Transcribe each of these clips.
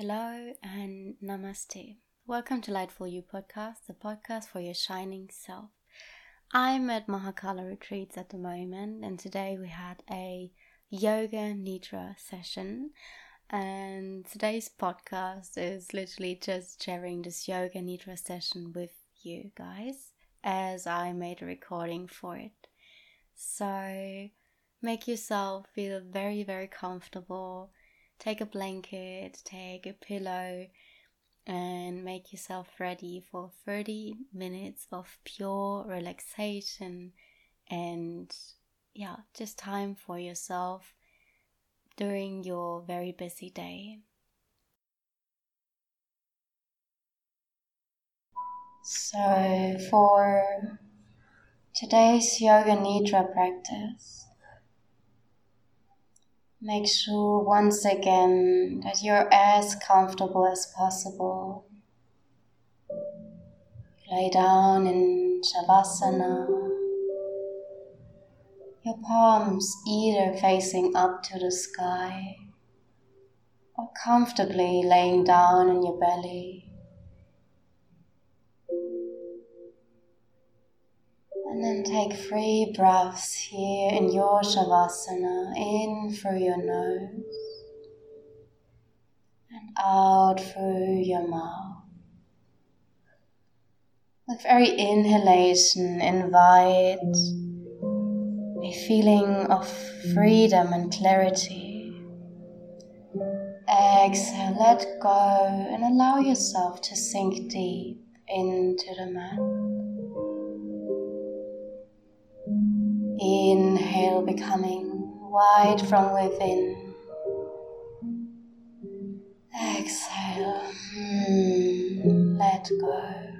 Hello and namaste. Welcome to Lightful You podcast, the podcast for your shining self. I'm at Mahakala Retreats at the moment, and today we had a yoga nidra session. And today's podcast is literally just sharing this yoga nidra session with you guys as I made a recording for it. So make yourself feel very, very comfortable take a blanket, take a pillow, and make yourself ready for 30 minutes of pure relaxation and, yeah, just time for yourself during your very busy day. So, for today's Yoga Nidra practice, Make sure once again that you're as comfortable as possible. Lay down in Shavasana. Your palms either facing up to the sky or comfortably laying down on your belly. And then take three breaths here in your Shavasana, in through your nose and out through your mouth. With every inhalation, invite a feeling of freedom and clarity. Exhale, let go, and allow yourself to sink deep into the mat. Inhale, becoming wide from within. Exhale, hmm, let go.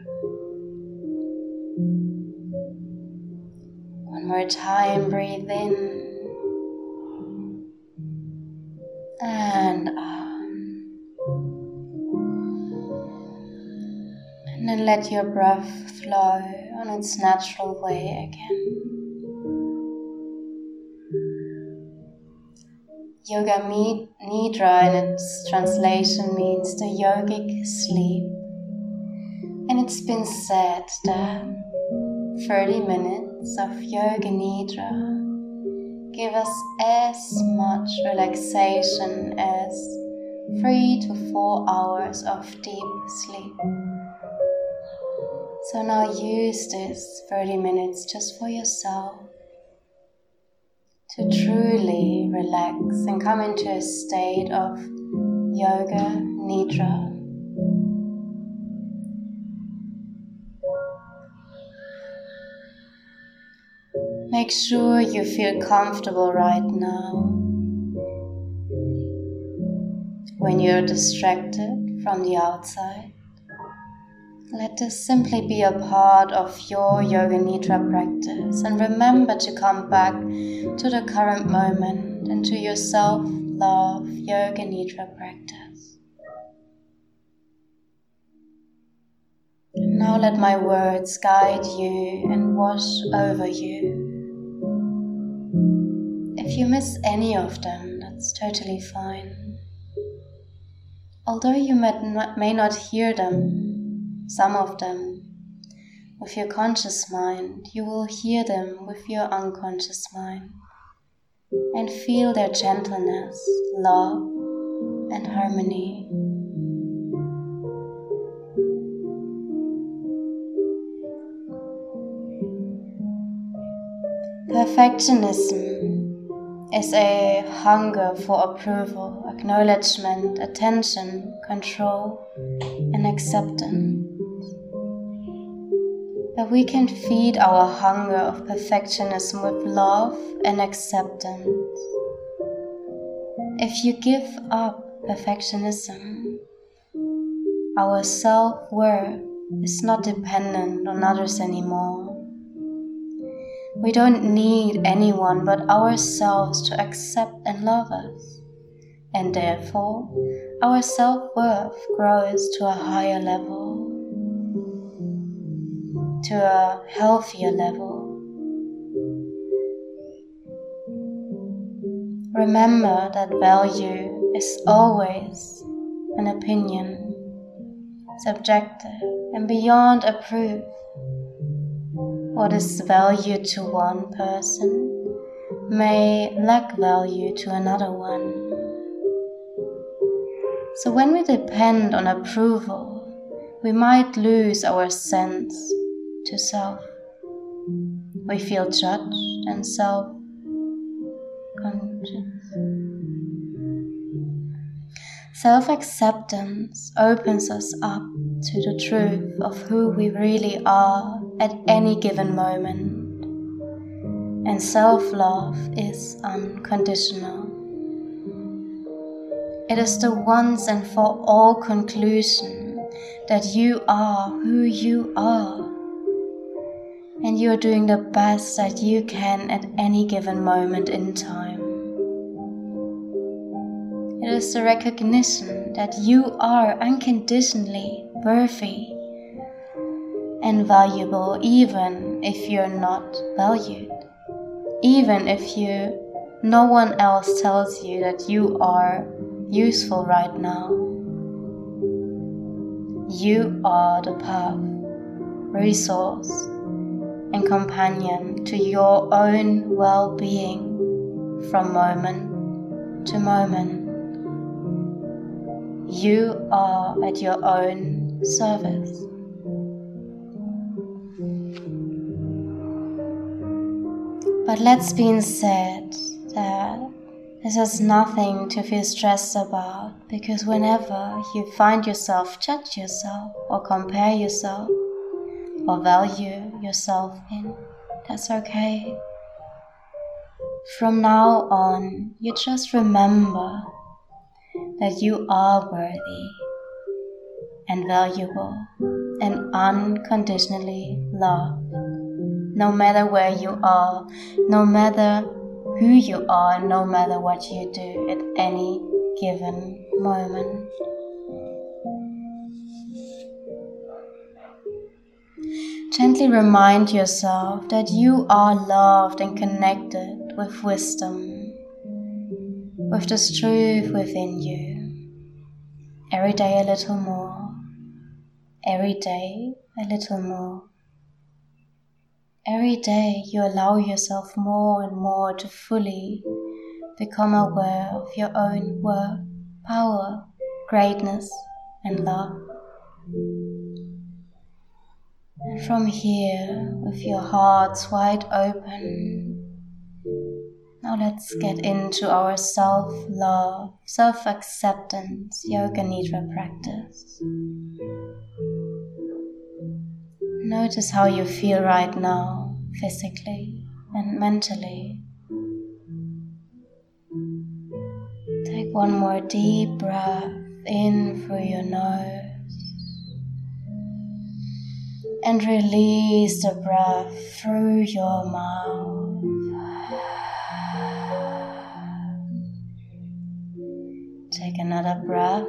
One more time, breathe in and out. And then let your breath flow on its natural way again. Yoga Nidra in its translation means the yogic sleep. And it's been said that 30 minutes of Yoga Nidra give us as much relaxation as three to four hours of deep sleep. So now use this 30 minutes just for yourself to truly relax and come into a state of yoga nidra. Make sure you feel comfortable right now. When you're distracted from the outside, let this simply be a part of your Yoga Nidra practice and remember to come back to the current moment and to your self love Yoga Nidra practice. Now let my words guide you and wash over you. If you miss any of them, that's totally fine. Although you may not hear them, some of them with your conscious mind, you will hear them with your unconscious mind and feel their gentleness, love, and harmony. Perfectionism is a hunger for approval, acknowledgement, attention, control, and acceptance. We can feed our hunger of perfectionism with love and acceptance. If you give up perfectionism, our self worth is not dependent on others anymore. We don't need anyone but ourselves to accept and love us. And therefore, our self worth grows to a higher level, to a healthier level. Remember that value is always an opinion, subjective and beyond a proof. What is value to one person may lack value to another one. So when we depend on approval, we might lose our sense to self. We feel judged and self conscious. Self acceptance opens us up to the truth of who we really are at any given moment. And self love is unconditional. It is the once and for all conclusion that you are who you are. And you are doing the best that you can at any given moment in time. It is the recognition that you are unconditionally worthy and valuable even if you're not valued. Even if you no one else tells you that you are useful right now. You are the path, resource, and companion to your own well being from moment to moment. You are at your own service. But let's be said that this is nothing to feel stressed about because whenever you find yourself judge yourself or compare yourself or value yourself in, that's okay. From now on, you just remember that you are worthy and valuable and unconditionally loved. No matter where you are, no matter who you are no matter what you do at any given moment. Gently remind yourself that you are loved and connected with wisdom, with the truth within you. Every day a little more, every day a little more. Every day you allow yourself more and more to fully become aware of your own worth, power, greatness, and love. From here, with your hearts wide open, now let's get into our self love, self acceptance Yoga Nidra practice. Notice how you feel right now, physically and mentally. Take one more deep breath in through your nose and release the breath through your mouth. Take another breath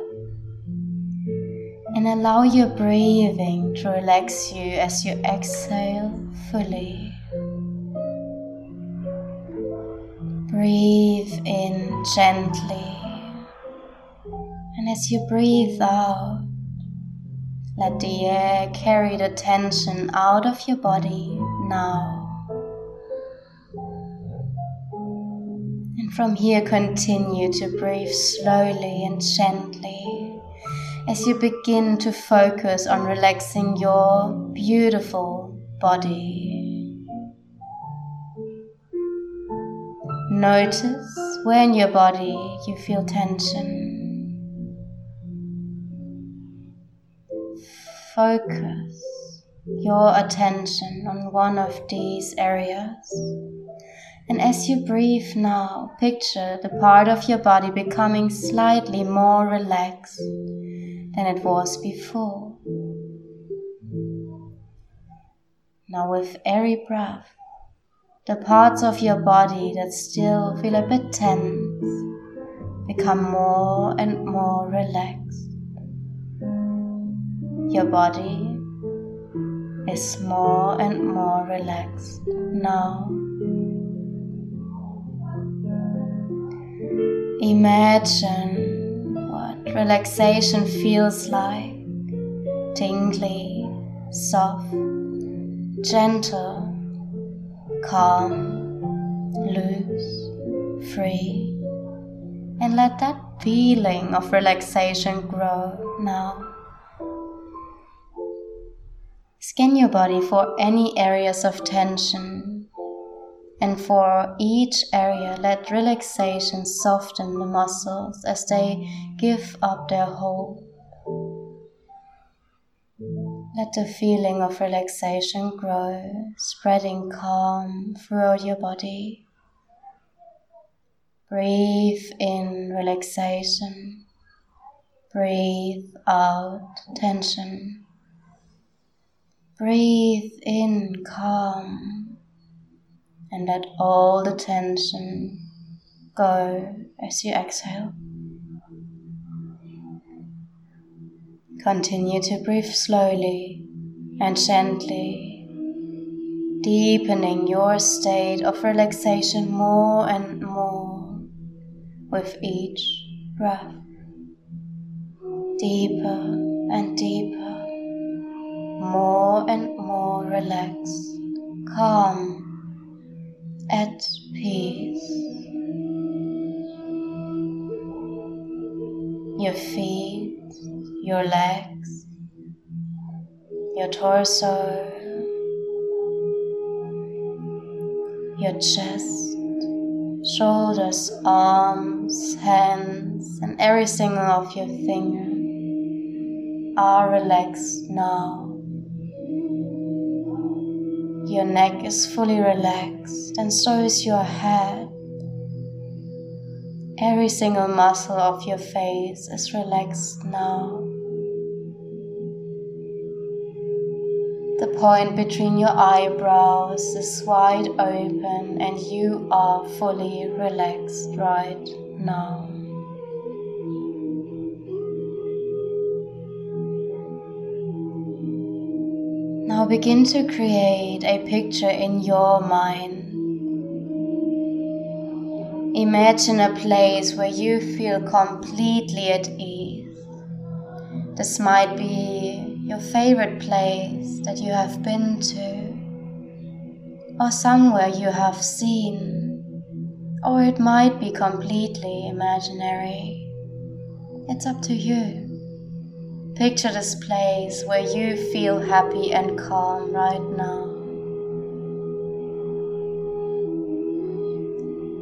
and allow your breathing to relax you as you exhale fully. Breathe in gently, and as you breathe out, let the air carry the tension out of your body now. And from here, continue to breathe slowly and gently as you begin to focus on relaxing your beautiful body. Notice where in your body you feel tension. Focus your attention on one of these areas. And as you breathe now, picture the part of your body becoming slightly more relaxed than it was before. Now, with every breath, the parts of your body that still feel a bit tense become more and more relaxed. Your body is more and more relaxed now. Imagine what relaxation feels like tingly, soft, gentle, calm, loose, free. And let that feeling of relaxation grow now. Scan your body for any areas of tension. And for each area, let relaxation soften the muscles as they give up their hold. Let the feeling of relaxation grow, spreading calm throughout your body. Breathe in relaxation. Breathe out tension. Breathe in calm and let all the tension go as you exhale. Continue to breathe slowly and gently, deepening your state of relaxation more and more with each breath. Deeper and deeper more and more relaxed, calm, at peace. Your feet, your legs, your torso, your chest, shoulders, arms, hands, and every single of your fingers are relaxed now. Your neck is fully relaxed, and so is your head. Every single muscle of your face is relaxed now. The point between your eyebrows is wide open, and you are fully relaxed right now. Now begin to create a picture in your mind. Imagine a place where you feel completely at ease. This might be your favorite place that you have been to, or somewhere you have seen, or it might be completely imaginary. It's up to you. Picture this place where you feel happy and calm right now.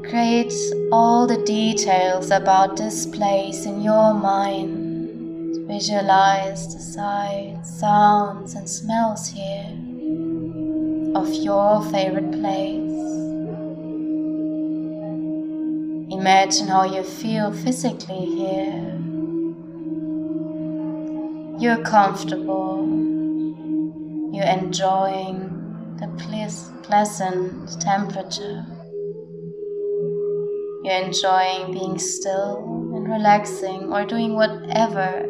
Create all the details about this place in your mind. Visualize the sights, sounds, and smells here of your favorite place. Imagine how you feel physically here. You're comfortable. You're enjoying the pleasant temperature. You're enjoying being still and relaxing or doing whatever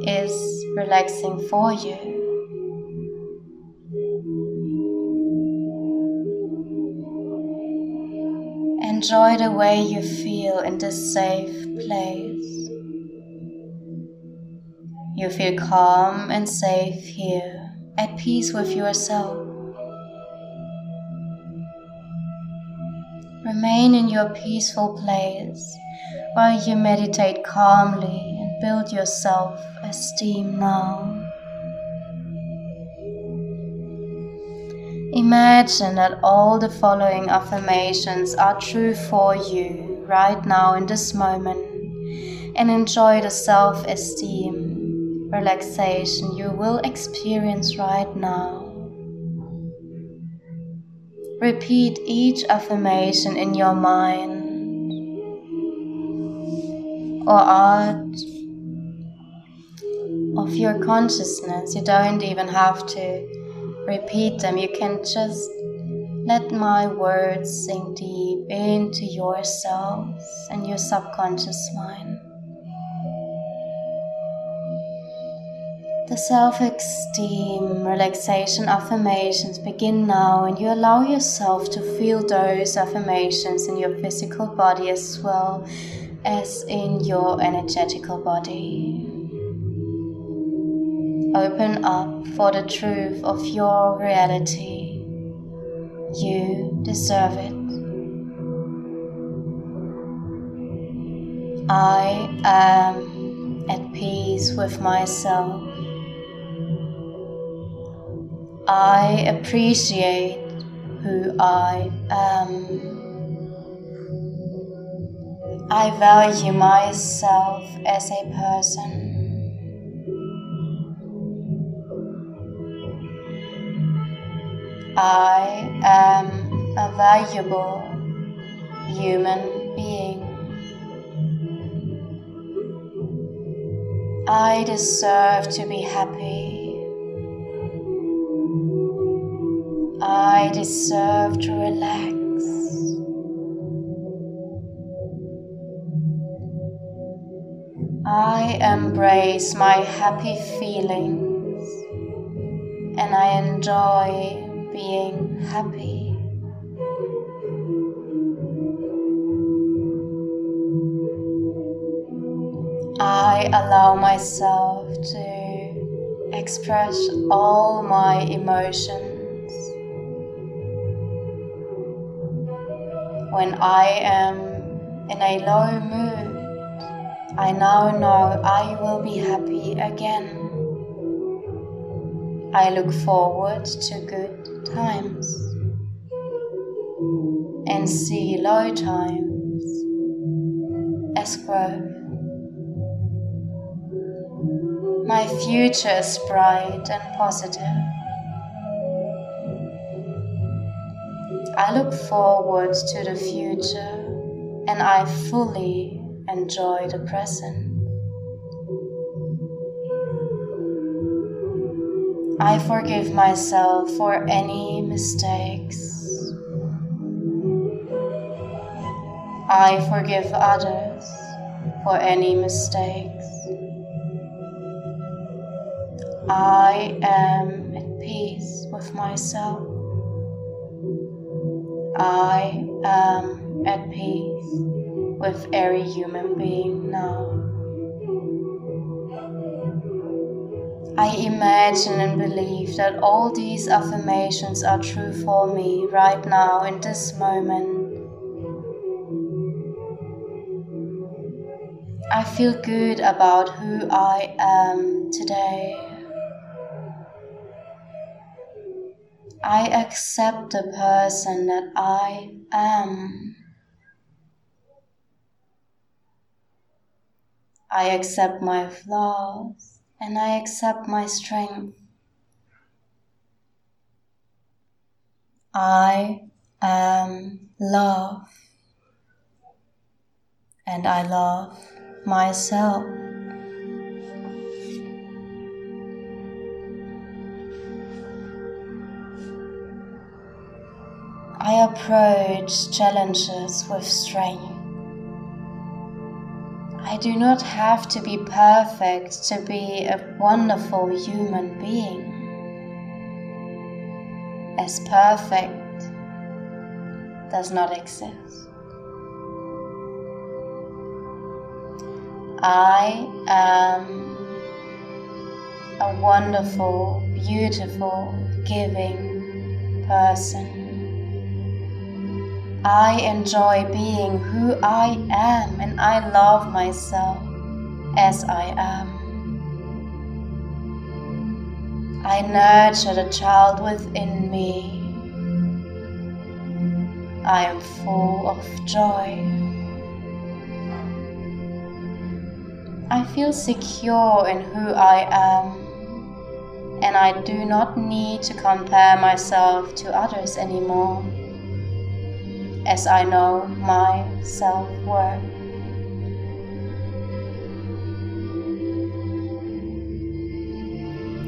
is relaxing for you. Enjoy the way you feel in this safe place. You feel calm and safe here, at peace with yourself. Remain in your peaceful place while you meditate calmly and build your self esteem now. Imagine that all the following affirmations are true for you right now in this moment and enjoy the self esteem relaxation you will experience right now. Repeat each affirmation in your mind or out of your consciousness. You don't even have to repeat them, you can just let my words sink deep into yourselves and your subconscious mind. The self esteem relaxation affirmations begin now, and you allow yourself to feel those affirmations in your physical body as well as in your energetical body. Open up for the truth of your reality. You deserve it. I am at peace with myself. I appreciate who I am. I value myself as a person. I am a valuable human being. I deserve to be happy. I deserve to relax. I embrace my happy feelings and I enjoy being happy. I allow myself to express all my emotions. When I am in a low mood, I now know I will be happy again. I look forward to good times and see low times as growth. My future is bright and positive. I look forward to the future and I fully enjoy the present. I forgive myself for any mistakes. I forgive others for any mistakes. I am at peace with myself. I am at peace with every human being now. I imagine and believe that all these affirmations are true for me right now in this moment. I feel good about who I am today. I accept the person that I am. I accept my flaws and I accept my strength. I am love and I love myself. I approach challenges with strength. I do not have to be perfect to be a wonderful human being. As perfect does not exist. I am a wonderful, beautiful, giving person. I enjoy being who I am and I love myself as I am. I nurture the child within me. I am full of joy. I feel secure in who I am, and I do not need to compare myself to others anymore, as I know my self worth.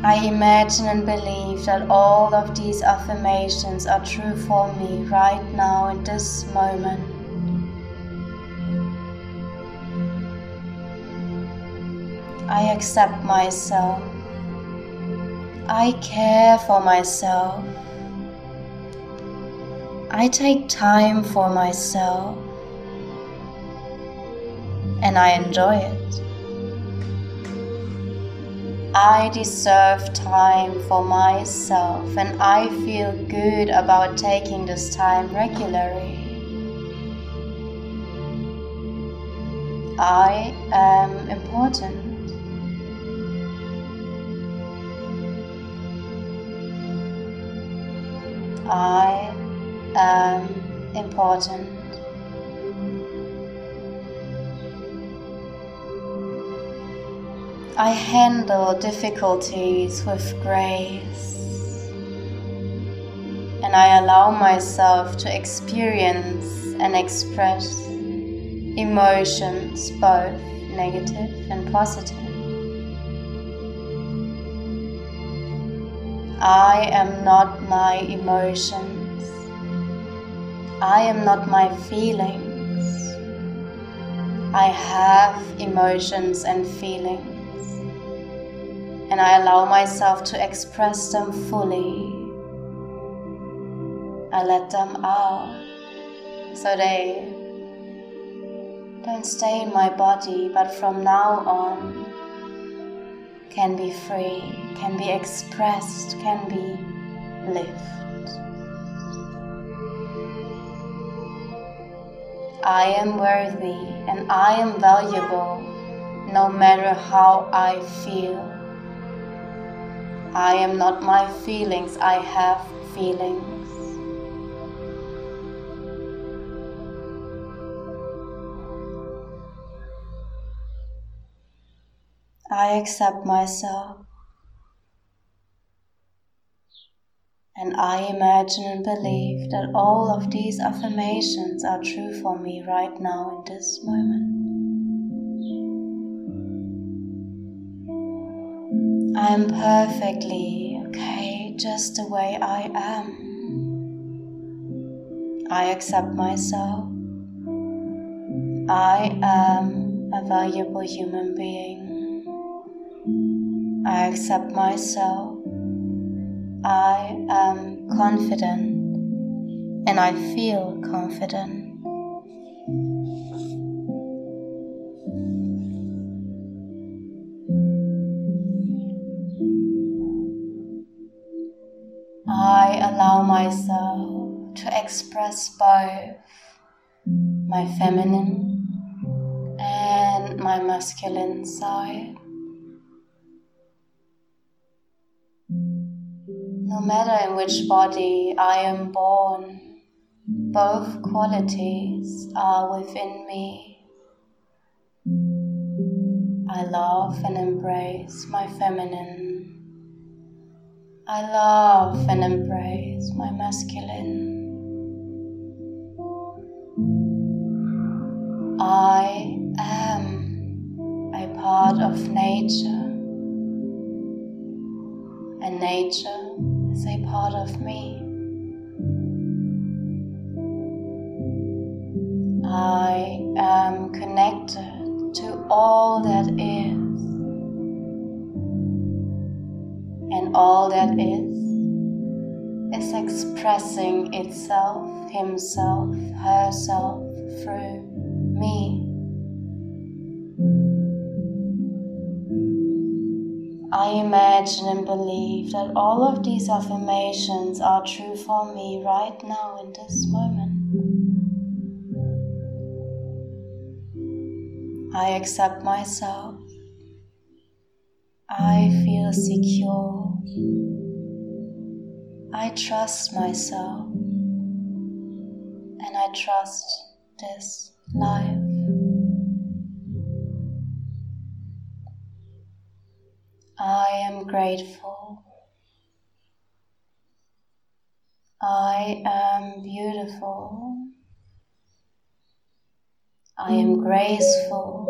I imagine and believe that all of these affirmations are true for me right now in this moment. I accept myself. I care for myself. I take time for myself. and I enjoy it. I deserve time for myself and I feel good about taking this time regularly. I am important. I am important. I handle difficulties with grace and I allow myself to experience and express emotions, both negative and positive. I am not my emotions. I am not my feelings. I have emotions and feelings, and I allow myself to express them fully. I let them out so they don't stay in my body, but from now on can be free, can be expressed, can be lived. I am worthy and I am valuable no matter how I feel. I am not my feelings, I have feelings. I accept myself. And I imagine and believe that all of these affirmations are true for me right now in this moment. I am perfectly okay just the way I am. I accept myself. I am a valuable human being. I accept myself. I am confident and I feel confident. I allow myself to express both my feminine and my masculine side. No matter in which body I am born, both qualities are within me. I love and embrace my feminine. I love and embrace my masculine. I am a part of nature, and nature is a part of me. I am connected to all that is, and all that is is expressing itself, himself, herself through imagine and believe that all of these affirmations are true for me right now in this moment. I accept myself. I feel secure. I trust myself. And I trust this life. I am grateful. I am beautiful. I am graceful.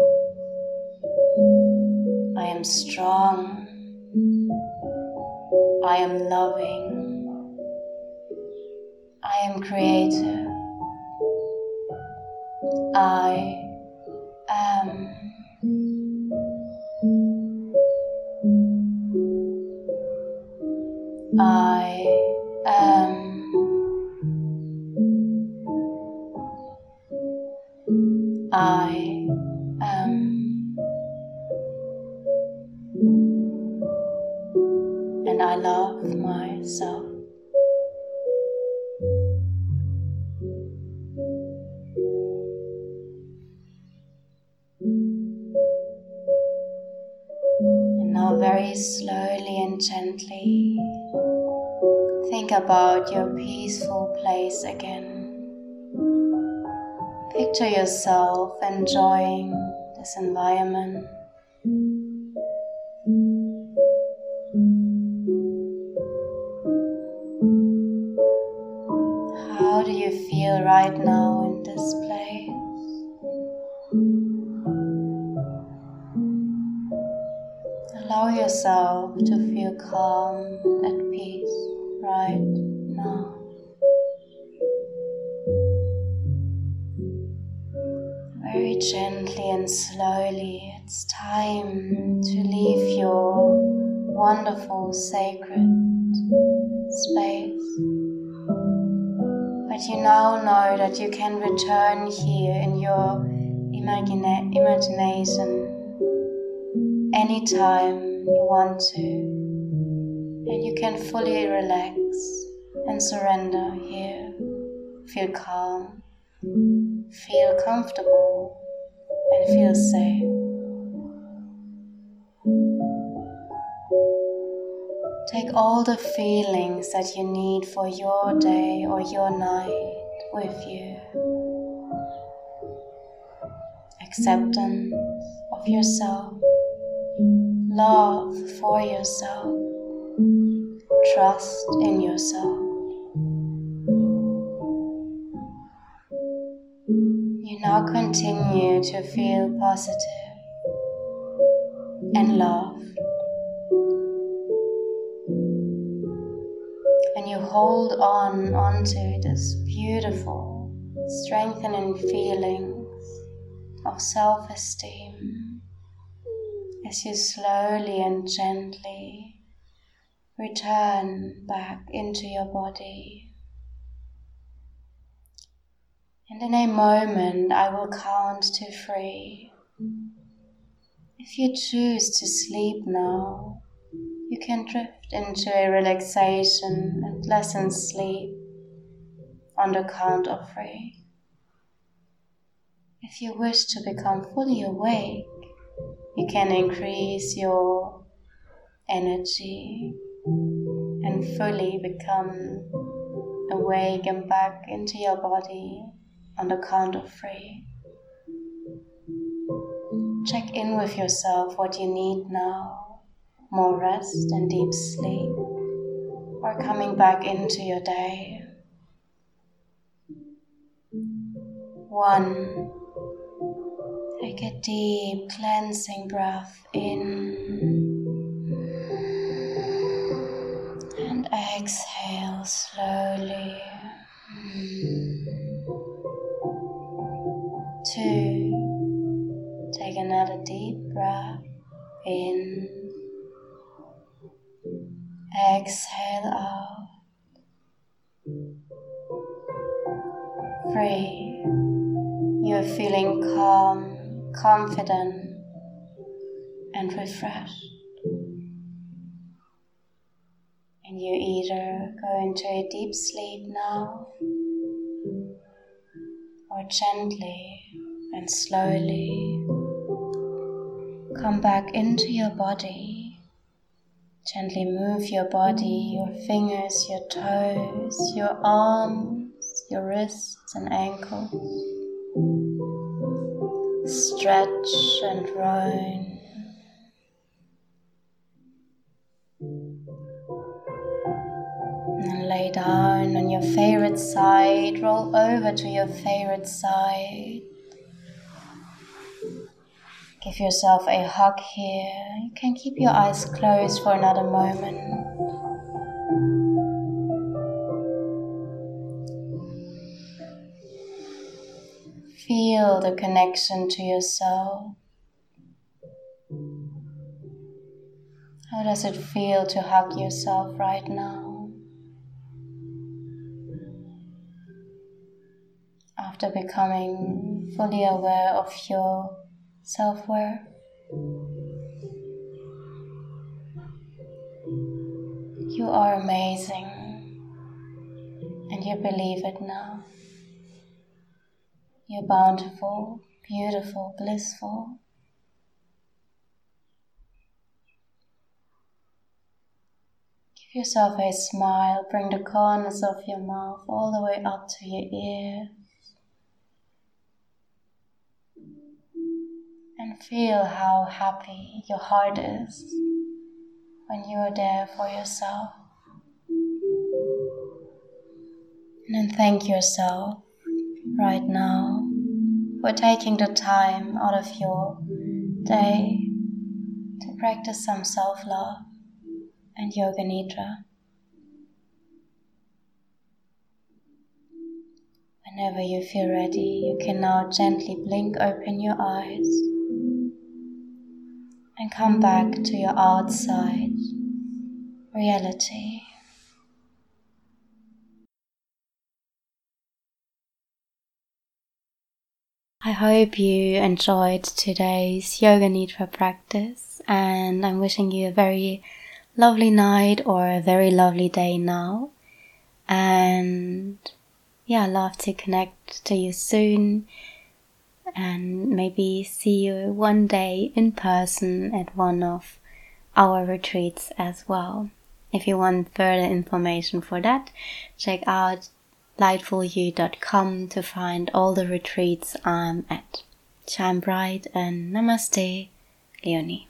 I am strong. I am loving. I am creative. I am. I am. Yourself enjoying this environment. How do you feel right now in this place? Allow yourself to feel calm and at peace right now. Very gently and slowly, it's time to leave your wonderful sacred space. But you now know that you can return here in your imagina- imagination anytime you want to, and you can fully relax and surrender here. Feel calm, feel comfortable, and feel safe. Take all the feelings that you need for your day or your night with you. Acceptance of yourself, love for yourself, trust in yourself. Continue to feel positive and loved. And you hold on onto this beautiful, strengthening feelings of self esteem as you slowly and gently return back into your body. And in a moment, I will count to three. If you choose to sleep now, you can drift into a relaxation and pleasant sleep on the count of three. If you wish to become fully awake, you can increase your energy and fully become awake and back into your body on the count of three. Check in with yourself what you need now more rest and deep sleep, or coming back into your day. One, take a deep cleansing breath in and exhale slowly. Breath in exhale out. Three, you're feeling calm, confident, and refreshed. And you either go into a deep sleep now, or gently and slowly come back into your body Gently move your body, your fingers, your toes, your arms, your wrists and ankles. Stretch and roam. And lay down on your favorite side, roll over to your favorite side. Give yourself a hug here. You can keep your eyes closed for another moment. Feel the connection to yourself. How does it feel to hug yourself right now? After becoming fully aware of your self worth. You are amazing and you believe it now. You're bountiful, beautiful, blissful. Give yourself a smile, bring the corners of your mouth all the way up to your ears. And feel how happy your heart is when you are there for yourself. And thank yourself right now for taking the time out of your day to practice some self love and Yoga Nidra. Whenever you feel ready, you can now gently blink open your eyes and come back to your outside reality. I hope you enjoyed today's Yoga Nidra practice, and I'm wishing you a very lovely night or a very lovely day now. And yeah, I'd love to connect to you soon and maybe see you one day in person at one of our retreats as well. If you want further information for that, check out lightfulyou.com to find all the retreats I'm at. Shine bright and namaste, Leonie.